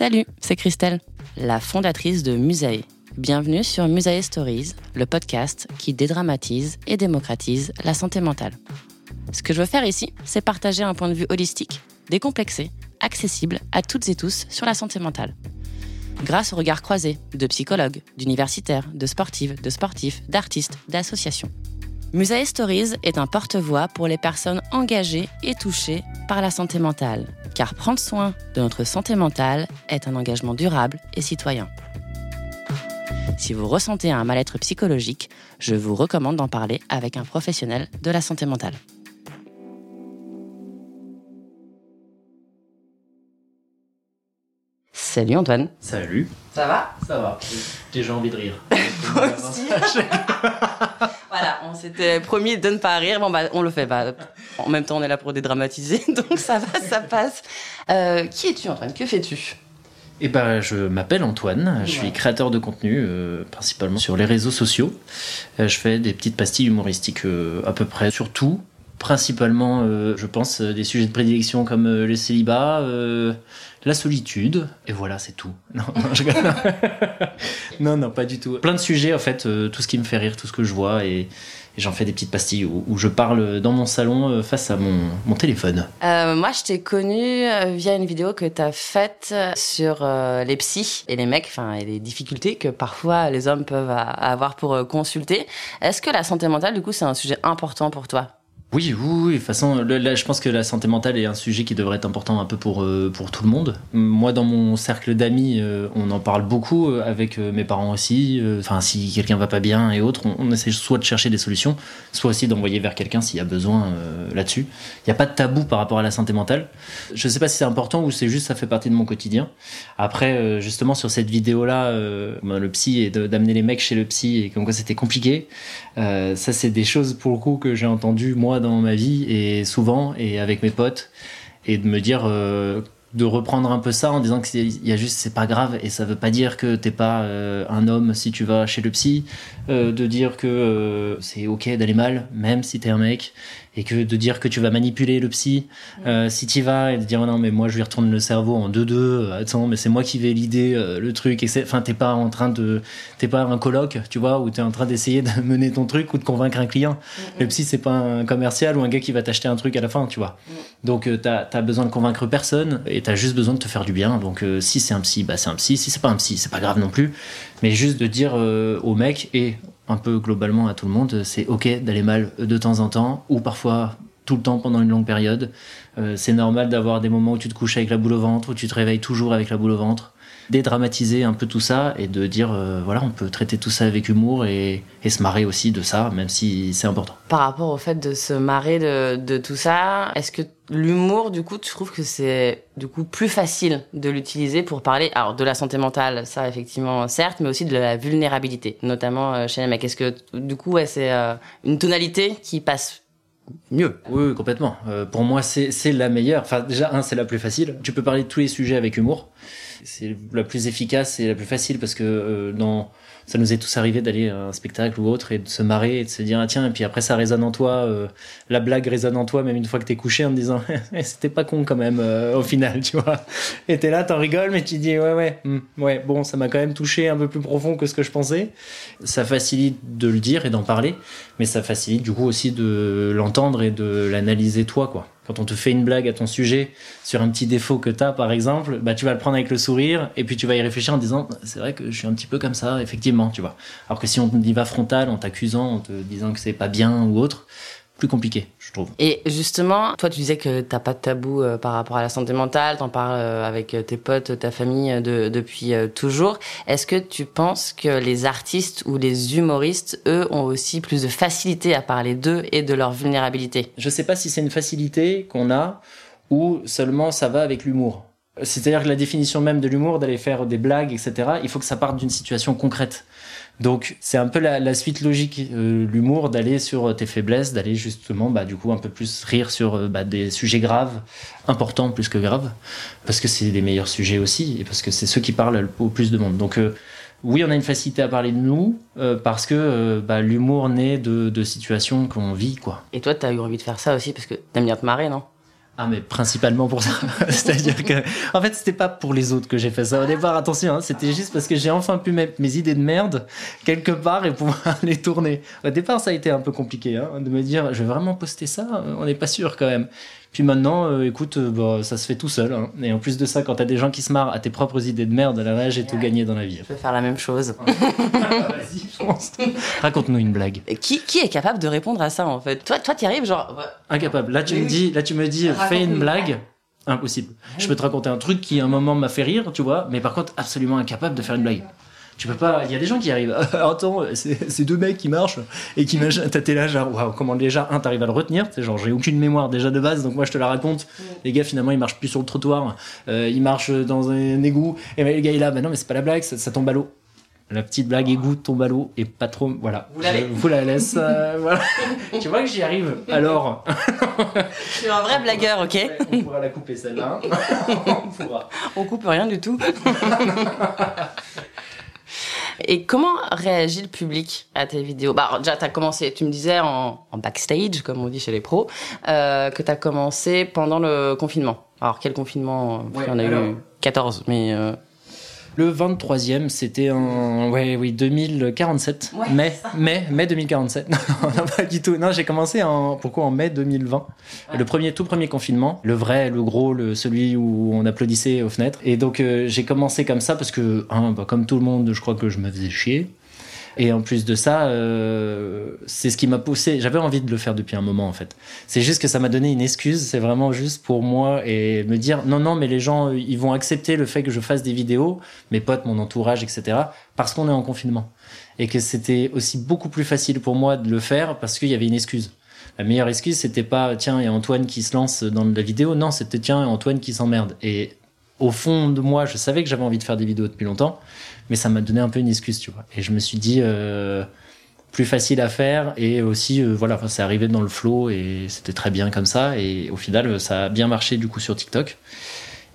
Salut, c'est Christelle, la fondatrice de Musae. Bienvenue sur Musae Stories, le podcast qui dédramatise et démocratise la santé mentale. Ce que je veux faire ici, c'est partager un point de vue holistique, décomplexé, accessible à toutes et tous sur la santé mentale. Grâce au regard croisé de psychologues, d'universitaires, de sportives, de sportifs, d'artistes, d'associations. Musae Stories est un porte-voix pour les personnes engagées et touchées par la santé mentale, car prendre soin de notre santé mentale est un engagement durable et citoyen. Si vous ressentez un mal-être psychologique, je vous recommande d'en parler avec un professionnel de la santé mentale. Salut Antoine. Salut. Ça va? Ça va. J'ai déjà envie de rire. Moi aussi. on s'était promis de ne pas rire. Bon, bah, on le fait. Bah, en même temps, on est là pour dédramatiser, donc ça va, ça passe. Euh, qui es-tu, Antoine? Que fais-tu? Eh ben, je m'appelle Antoine. Je suis créateur de contenu, euh, principalement sur les réseaux sociaux. Euh, je fais des petites pastilles humoristiques euh, à peu près sur tout. Principalement, euh, je pense, euh, des sujets de prédilection comme euh, le célibat, euh, la solitude, et voilà, c'est tout. Non, non, je rigole. non, non, pas du tout. Plein de sujets, en fait, euh, tout ce qui me fait rire, tout ce que je vois, et, et j'en fais des petites pastilles où, où je parle dans mon salon euh, face à mon, mon téléphone. Euh, Moi, je t'ai connu via une vidéo que t'as faite sur euh, les psys et les mecs, enfin, et les difficultés que parfois les hommes peuvent a- avoir pour consulter. Est-ce que la santé mentale, du coup, c'est un sujet important pour toi? Oui, oui, oui. De toute façon, je pense que la santé mentale est un sujet qui devrait être important un peu pour, euh, pour tout le monde. Moi, dans mon cercle d'amis, euh, on en parle beaucoup, euh, avec mes parents aussi. Enfin, si quelqu'un va pas bien et autres, on, on essaie soit de chercher des solutions, soit aussi d'envoyer vers quelqu'un s'il y a besoin là-dessus. Il n'y a pas de tabou par rapport à la santé mentale. Je sais pas si c'est important ou c'est juste ça fait partie de mon quotidien. Après, justement, sur cette vidéo-là, ben, le psy et d'amener les mecs chez le psy et comme quoi c'était compliqué. Ça, c'est des choses pour le coup que j'ai entendues moi dans ma vie et souvent et avec mes potes et de me dire euh, de reprendre un peu ça en disant que c'est- il y a juste c'est pas grave et ça veut pas dire que t'es pas euh, un homme si tu vas chez le psy, euh, de dire que c'est ok d'aller mal même si t'es un mec et que de dire que tu vas manipuler le psy euh, si t'y vas et de dire oh non mais moi je lui retourne le cerveau en 2-2 euh, attends mais c'est moi qui vais l'idée euh, le truc. Et c'est enfin t'es pas en train de t'es pas un colloque tu vois où t'es en train d'essayer de mener ton truc ou de convaincre un client. Le psy c'est pas un commercial ou un gars qui va t'acheter un truc à la fin tu vois. Donc euh, t'as as besoin de convaincre personne et t'as juste besoin de te faire du bien. Donc euh, si c'est un psy bah c'est un psy. Si c'est pas un psy c'est pas grave non plus. Mais juste de dire euh, au mec et un peu globalement à tout le monde c'est ok d'aller mal de temps en temps ou parfois tout le temps pendant une longue période. Euh, c'est normal d'avoir des moments où tu te couches avec la boule au ventre où tu te réveilles toujours avec la boule au ventre dédramatiser un peu tout ça et de dire euh, voilà on peut traiter tout ça avec humour et, et se marrer aussi de ça même si c'est important Par rapport au fait de se marrer de, de tout ça, est-ce que l'humour, du coup, tu trouves que c'est du coup plus facile de l'utiliser pour parler, alors de la santé mentale, ça effectivement certes, mais aussi de la vulnérabilité, notamment euh, chez les mecs. Est-ce que du coup, ouais, c'est euh, une tonalité qui passe mieux? Oui, oui, complètement. Euh, pour moi, c'est c'est la meilleure. Enfin, déjà, un, c'est la plus facile. Tu peux parler de tous les sujets avec humour. C'est la plus efficace et la plus facile parce que euh, dans ça nous est tous arrivé d'aller à un spectacle ou autre et de se marrer et de se dire ah, tiens et puis après ça résonne en toi euh, la blague résonne en toi même une fois que t'es couché en te disant eh, c'était pas con quand même euh, au final tu vois. Et t'es là t'en rigoles mais tu dis ouais ouais hmm, ouais bon ça m'a quand même touché un peu plus profond que ce que je pensais. Ça facilite de le dire et d'en parler mais ça facilite du coup aussi de l'entendre et de l'analyser toi quoi quand on te fait une blague à ton sujet sur un petit défaut que tu as, par exemple, bah, tu vas le prendre avec le sourire et puis tu vas y réfléchir en disant c'est vrai que je suis un petit peu comme ça, effectivement, tu vois. Alors que si on y va frontal en t'accusant, en te disant que c'est pas bien ou autre, plus compliqué, je trouve. Et justement, toi, tu disais que t'as pas de tabou euh, par rapport à la santé mentale, t'en parles euh, avec euh, tes potes, ta famille de, depuis toujours. Est-ce que tu penses que les artistes ou les humoristes, eux, ont aussi plus de facilité à parler d'eux et de leur vulnérabilité? Je sais pas si c'est une facilité qu'on a ou seulement ça va avec l'humour. C'est-à-dire que la définition même de l'humour, d'aller faire des blagues, etc., il faut que ça parte d'une situation concrète. Donc c'est un peu la, suite logique, euh, l'humour, d'aller sur tes faiblesses, d'aller justement, bah, du coup, un peu plus rire sur euh, bah, des sujets graves, importants plus que graves, parce que c'est les meilleurs sujets aussi, et parce que c'est ceux qui parlent au plus de monde. Donc euh, oui, on a une facilité à parler de nous, parce que bah, l'humour naît de, de situations qu'on vit, quoi. Et toi, tu as eu envie de faire ça aussi, parce que t'aimes bien te marrer, non? Ah mais principalement pour ça. C'est-à-dire que en fait c'était pas pour les autres que j'ai fait ça au départ. Attention, hein, c'était juste parce que j'ai enfin pu mettre mes idées de merde quelque part et pouvoir les tourner. Au départ ça a été un peu compliqué hein, de me dire je vais vraiment poster ça. On n'est pas sûr quand même. Puis maintenant, euh, écoute, euh, bah, ça se fait tout seul. Hein. Et en plus de ça, quand t'as des gens qui se marrent à tes propres idées de merde, la j'ai tout gagné dans la vie. Je peux faire la même chose. Vas-y, Raconte-nous une blague. Qui, qui est capable de répondre à ça en fait? Toi, toi, t'y arrives genre. Incapable. Là, tu me dis, là, tu me dis, fais une blague. Impossible. Je peux te raconter un truc qui à un moment m'a fait rire, tu vois, mais par contre absolument incapable de faire une blague. Tu peux pas. Il y a des gens qui arrivent. Attends, c'est deux mecs qui marchent et qui T'es là, genre, waouh, comment déjà, un, t'arrives à le retenir? C'est genre, j'ai aucune mémoire déjà de base, donc moi je te la raconte. Les gars, finalement, ils marchent plus sur le trottoir. Euh, ils marchent dans un égout. Et ben, le gars, il est là, bah non, mais c'est pas la blague, ça, tombe à l'eau. La petite blague égout tombe à l'eau et pas trop. Voilà. Vous, je vous la laisse. Euh, voilà. tu vois que j'y arrive. Alors. je suis un vrai blagueur, ok? On pourra la couper celle-là. on pourra. On coupe rien du tout. Et comment réagit le public à tes vidéos? Bah, Déjà, tu as commencé, tu me disais en, backstage, comme on dit chez les pros, euh, que tu as commencé pendant le confinement. Alors, quel confinement? Il y en a eu 14, mais... Euh, le 23e, c'était en ouais, oui, 2047. mai, mai, mai 2047. non, pas du tout. Non, j'ai commencé en pourquoi en mai 2020. Le premier tout premier confinement, le vrai, le gros, le celui où on applaudissait aux fenêtres. Et donc euh, j'ai commencé comme ça parce que hein, bah, comme tout le monde, je crois que je me faisais chier. Et en plus de ça, euh, c'est ce qui m'a poussé. J'avais envie de le faire depuis un moment en fait. C'est juste que ça m'a donné une excuse. C'est vraiment juste pour moi et me dire non non mais les gens ils vont accepter le fait que je fasse des vidéos, mes potes, mon entourage, etc. Parce qu'on est en confinement et que c'était aussi beaucoup plus facile pour moi de le faire parce qu'il y avait une excuse. La meilleure excuse c'était pas tiens il y a Antoine qui se lance dans la vidéo. Non c'était tiens Antoine qui s'emmerde. Et au fond de moi je savais que j'avais envie de faire des vidéos depuis longtemps mais ça m'a donné un peu une excuse, tu vois. Et je me suis dit, euh, plus facile à faire, et aussi, euh, voilà, c'est arrivé dans le flow, et c'était très bien comme ça, et au final, ça a bien marché du coup sur TikTok.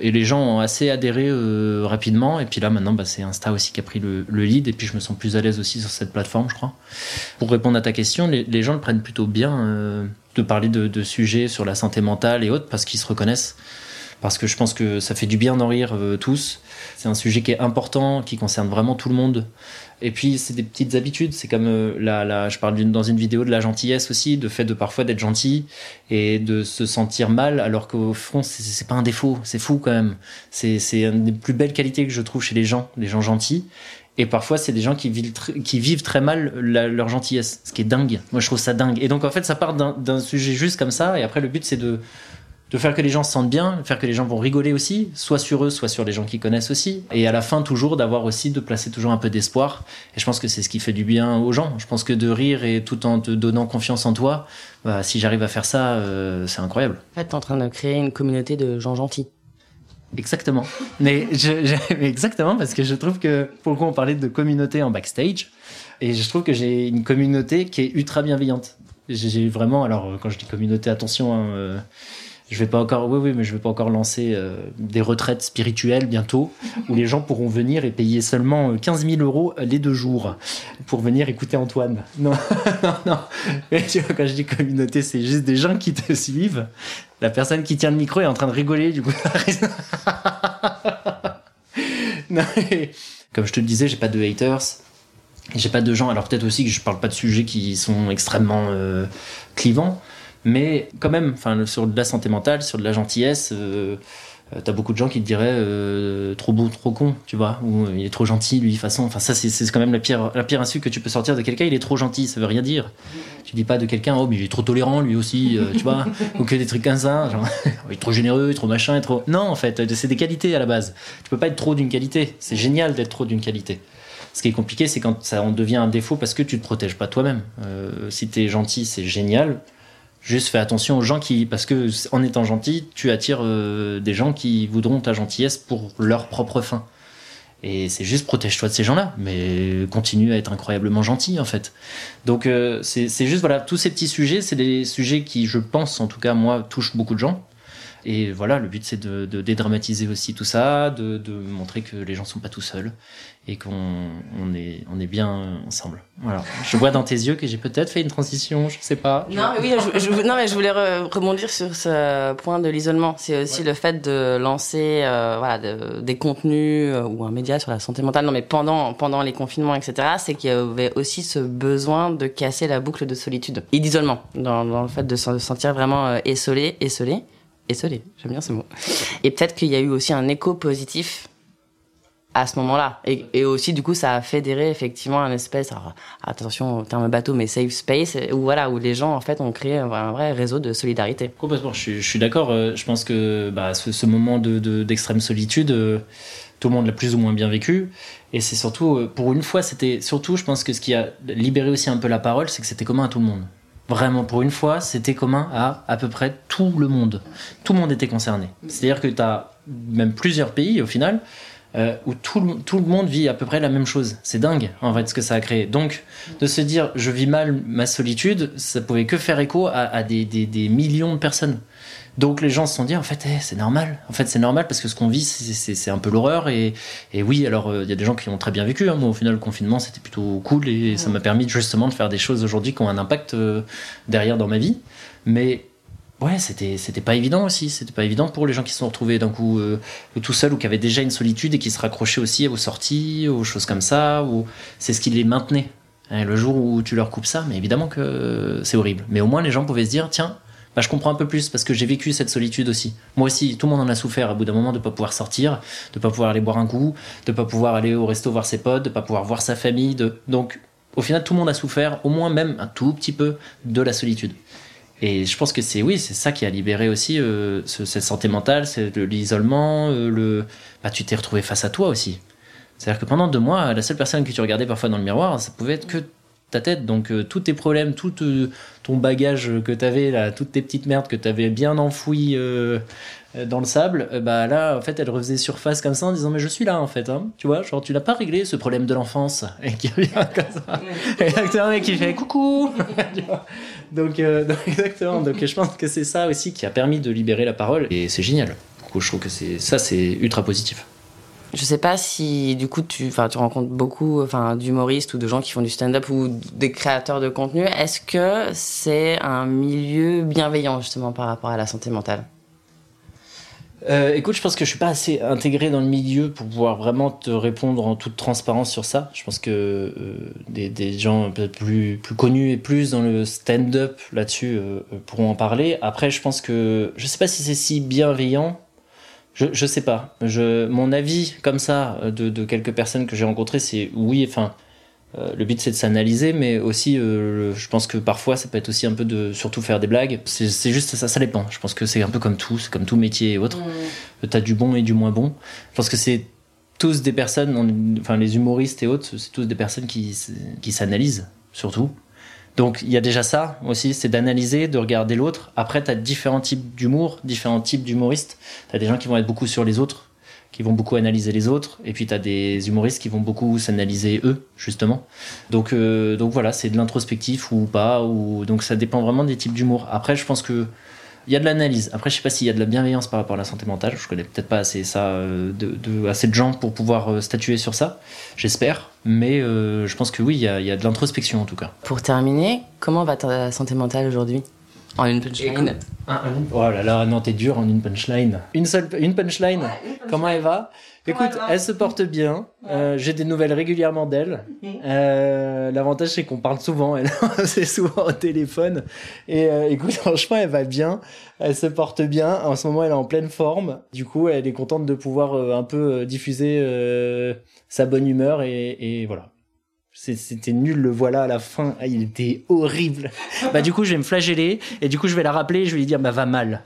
Et les gens ont assez adhéré euh, rapidement, et puis là maintenant, bah, c'est Insta aussi qui a pris le, lead, et puis je me sens plus à l'aise aussi sur cette plateforme, je crois. Pour répondre à ta question, les, gens le prennent plutôt bien de parler de, sujets sur la santé mentale et autres, parce qu'ils se reconnaissent parce que je pense que ça fait du bien d'en rire euh, tous. C'est un sujet qui est important, qui concerne vraiment tout le monde. Et puis, c'est des petites habitudes. C'est comme euh, je parle dans une vidéo de la gentillesse aussi, de fait de parfois d'être gentil et de se sentir mal, alors qu'au fond, c'est pas un défaut. C'est fou quand même. C'est une des plus belles qualités que je trouve chez les gens, les gens gentils. Et parfois, c'est des gens qui vivent très mal leur gentillesse, ce qui est dingue. Moi, je trouve ça dingue. Et donc, en fait, ça part d'un sujet juste comme ça. Et après, le but, c'est de de faire que les gens se sentent bien, faire que les gens vont rigoler aussi, soit sur eux, soit sur les gens qui connaissent aussi. Et à la fin, toujours d'avoir aussi, de placer toujours un peu d'espoir. Et je pense que c'est ce qui fait du bien aux gens. Je pense que de rire et tout en te donnant confiance en toi, bah, si j'arrive à faire ça, euh, c'est incroyable. En fait, t'es en train de créer une communauté de gens gentils. Exactement. Mais, je, exactement, parce que je trouve que, pour le coup, on parlait de communauté en backstage. Et je trouve que j'ai une communauté qui est ultra bienveillante. J'ai vraiment, alors quand je dis communauté, attention, hein, euh, Je vais pas encore, oui, oui, mais je vais pas encore lancer euh, des retraites spirituelles bientôt, où les gens pourront venir et payer seulement 15 000 euros les deux jours pour venir écouter Antoine. Non, non, non. Mais tu vois, quand je dis communauté, c'est juste des gens qui te suivent. La personne qui tient le micro est en train de rigoler, du coup. non, mais, comme je te le disais, j'ai pas de haters. J'ai pas de gens, alors peut-être aussi que je parle pas de sujets qui sont extrêmement euh, clivants, mais quand même, enfin, sur de la santé mentale, sur de la gentillesse, euh, euh, t'as beaucoup de gens qui te diraient euh, trop beau, trop con, tu vois, ou il est trop gentil, lui, façon. Enfin, ça, c'est c'est quand même la pire, la pire insulte que tu peux sortir de quelqu'un, il est trop gentil, ça veut rien dire. Tu dis pas de quelqu'un, oh, mais il est trop tolérant, lui aussi, euh, tu vois, ou que des trucs comme ça, genre, il est trop généreux, il est trop machin, il est trop. Non, en fait, c'est des qualités à la base. Tu peux pas être trop d'une qualité. C'est génial d'être trop d'une qualité. Ce qui est compliqué, c'est quand ça en devient un défaut parce que tu te protèges pas toi-même. Euh, si t'es gentil, c'est génial. Juste fais attention aux gens qui, parce que en étant gentil, tu attires euh, des gens qui voudront ta gentillesse pour leur propre fin. Et c'est juste protège-toi de ces gens-là, mais continue à être incroyablement gentil en fait. Donc euh, c'est c'est juste voilà, tous ces petits sujets, c'est des sujets qui, je pense en tout cas moi, touchent beaucoup de gens. Et voilà, le but c'est de, de dédramatiser aussi tout ça, de, de montrer que les gens sont pas tout seuls et qu'on on est, on est bien ensemble. Voilà. Je vois dans tes yeux que j'ai peut-être fait une transition, je sais pas. Non, mais oui, je, je- non, mais je voulais re- rebondir sur ce point de l'isolement. C'est aussi le fait de lancer euh, voilà, de- des contenus euh, ou un média sur la santé mentale, non, mais pendant, pendant les confinements, etc., c'est qu'il y avait aussi ce besoin de casser la boucle de solitude et d'isolement, dans, dans le fait de se sentir vraiment euh, essolé, essolé, j'aime bien ce mot. Et peut-être qu'il y a eu aussi un écho positif à ce moment-là. Et, aussi, du coup, ça a fédéré effectivement un espèce, attention au terme bateau, mais safe space, où voilà, où les gens, en fait, ont créé un, vrai réseau de solidarité. Complètement, je suis, d'accord. euh, Je pense que bah, ce, moment de, de- d'extrême solitude, euh, tout le monde l'a plus ou moins bien vécu. Et c'est surtout, euh, pour une fois, c'était surtout, je pense que ce qui a libéré aussi un peu la parole, c'est que c'était commun à tout le monde. Vraiment, pour une fois, c'était commun à à peu près tout le monde. Tout le monde était concerné. C'est-à-dire que tu as même plusieurs pays, au final, euh, où tout le, tout le monde vit à peu près la même chose. C'est dingue, en fait, ce que ça a créé. Donc, de se dire, je vis mal ma solitude, ça pouvait que faire écho à, à des, des- des millions de personnes. Donc les gens se sont dit en fait eh, c'est normal. En fait c'est normal parce que ce qu'on vit c'est- un peu l'horreur et, et oui alors euh, il y a des gens qui ont très bien vécu hein. moi au final le confinement c'était plutôt cool et ça m'a permis justement de faire des choses aujourd'hui qui ont un impact euh, derrière dans ma vie. Mais ouais c'était c'était pas évident aussi. C'était pas évident pour les gens qui se sont retrouvés d'un coup euh, tout seuls ou qui avaient déjà une solitude et qui se raccrochaient aussi aux sorties aux choses comme ça ou c'est ce qui les maintenait Hein, le jour où tu leur coupes ça mais évidemment que c'est horrible. Mais au moins les gens pouvaient se dire tiens bah, je comprends un peu plus parce que j'ai vécu cette solitude aussi. Moi aussi, tout le monde en a souffert à bout d'un moment de pas pouvoir sortir, de pas pouvoir aller boire un coup, de pas pouvoir aller au resto voir ses potes, de pas pouvoir voir sa famille. De... Donc, au final, tout le monde a souffert, au moins même un tout petit peu, de la solitude. Et je pense que c'est oui, c'est ça qui a libéré aussi euh, ce- cette santé mentale, c'est le- l'isolement, euh. Bah, tu t'es retrouvé face à toi aussi. C'est-à-dire que pendant deux mois, la seule personne que tu regardais parfois dans le miroir, ça pouvait être que ta tête. Donc euh, tous tes problèmes, tout euh, ton bagage que tu avais là, toutes tes petites merdes que tu avais bien enfouies euh, euh, dans le sable, bah là en fait elle refaisait surface comme ça en disant mais je suis là en fait, hein. tu vois, genre tu n'as pas réglé ce problème de l'enfance et qui revient comme ça. Exactement, et qui fait coucou. Donc, exactement. Donc je pense que c'est ça aussi qui a permis de libérer la parole et c'est génial. Du coup, je trouve que c'est ça c'est ultra positif. Je sais pas si du coup tu, tu rencontres beaucoup, d'humoristes ou de gens qui font du stand-up ou des créateurs de contenu. Est-ce que c'est un milieu bienveillant justement par rapport à la santé mentale? Euh, écoute, je pense que je suis pas assez intégré dans le milieu pour pouvoir vraiment te répondre en toute transparence sur ça. Je pense que euh, des, des gens plus, plus connus et plus dans le stand-up là-dessus euh, pourront en parler. Après, je pense que je sais pas si c'est si bienveillant. Je, je sais pas. Je, mon avis comme ça euh, de, de quelques personnes que j'ai rencontrées, c'est oui. Enfin, euh, le but c'est de s'analyser, mais aussi, euh, le- je pense que parfois ça peut être aussi un peu de surtout faire des blagues. C'est juste ça, ça dépend. Je pense que c'est un peu comme tout, c'est comme tout métier et autres. T'as du bon et du moins bon. Je pense que c'est tous des personnes, on- enfin les humoristes et autres, c'est tous des personnes qui, qui s'analysent, surtout. Donc il y a déjà ça aussi, c'est d'analyser, de regarder l'autre. Après, tu as différents types d'humour, différents types d'humoristes. Tu as des gens qui vont être beaucoup sur les autres, qui vont beaucoup analyser les autres. Et puis tu as des humoristes qui vont beaucoup s'analyser eux, justement. Donc, euh, donc voilà, c'est de l'introspectif ou pas. Ou... Donc ça dépend vraiment des types d'humour. Après, je pense que Il y a de l'analyse. Après, je sais pas s'il y a de la bienveillance par rapport à la santé mentale. Je connais peut-être pas assez ça, euh, de, assez de gens pour pouvoir euh, statuer sur ça. J'espère. Mais euh, je pense que oui, il y il y a de l'introspection en tout cas. Pour terminer, comment va ta santé mentale aujourd'hui? En une punchline. Oh là là, non, t'es dur en une punchline. Une seule, une punchline. Comment elle va Écoute, elle va elle se porte bien. Euh, J'ai des nouvelles régulièrement d'elle. Euh, L'avantage, c'est qu'on parle souvent. Elle, c'est souvent au téléphone. Et euh, écoute, franchement, elle va bien. Elle se porte bien. En ce moment, elle est en pleine forme. Du coup, elle est contente de pouvoir euh, un peu diffuser euh, sa bonne humeur. Et, et voilà. C'était nul le voilà à la fin. Ah, il était horrible. Bah du coup, je vais me flageller et du coup, je vais la rappeler. Et je vais lui dire, bah va mal.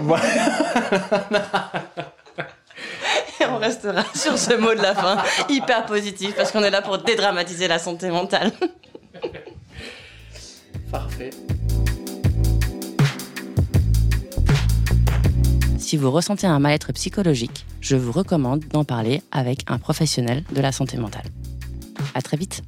Voilà. Et on restera sur ce mot de la fin, hyper positif, parce qu'on est là pour dédramatiser la santé mentale. Parfait. Si vous ressentez un mal-être psychologique, je vous recommande d'en parler avec un professionnel de la santé mentale. À très vite